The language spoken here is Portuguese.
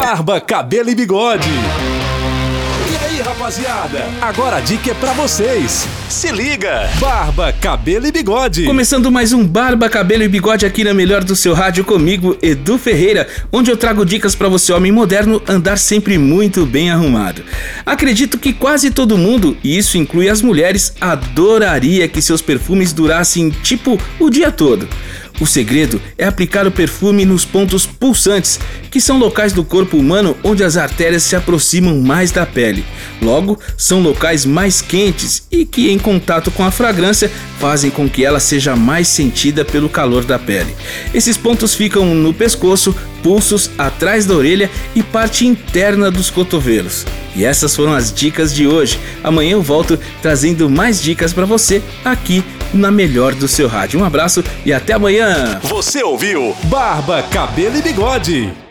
Barba, cabelo e bigode. E aí, rapaziada? Agora a dica é pra vocês. Se liga! Barba, cabelo e bigode. Começando mais um Barba, Cabelo e Bigode aqui na melhor do seu rádio comigo, Edu Ferreira, onde eu trago dicas para você, homem moderno, andar sempre muito bem arrumado. Acredito que quase todo mundo, e isso inclui as mulheres, adoraria que seus perfumes durassem tipo o dia todo. O segredo é aplicar o perfume nos pontos pulsantes, que são locais do corpo humano onde as artérias se aproximam mais da pele. Logo, são locais mais quentes e que, em contato com a fragrância, fazem com que ela seja mais sentida pelo calor da pele. Esses pontos ficam no pescoço, pulsos, atrás da orelha e parte interna dos cotovelos. E essas foram as dicas de hoje. Amanhã eu volto trazendo mais dicas para você aqui na melhor do seu rádio. Um abraço e até amanhã. Você ouviu Barba, cabelo e bigode.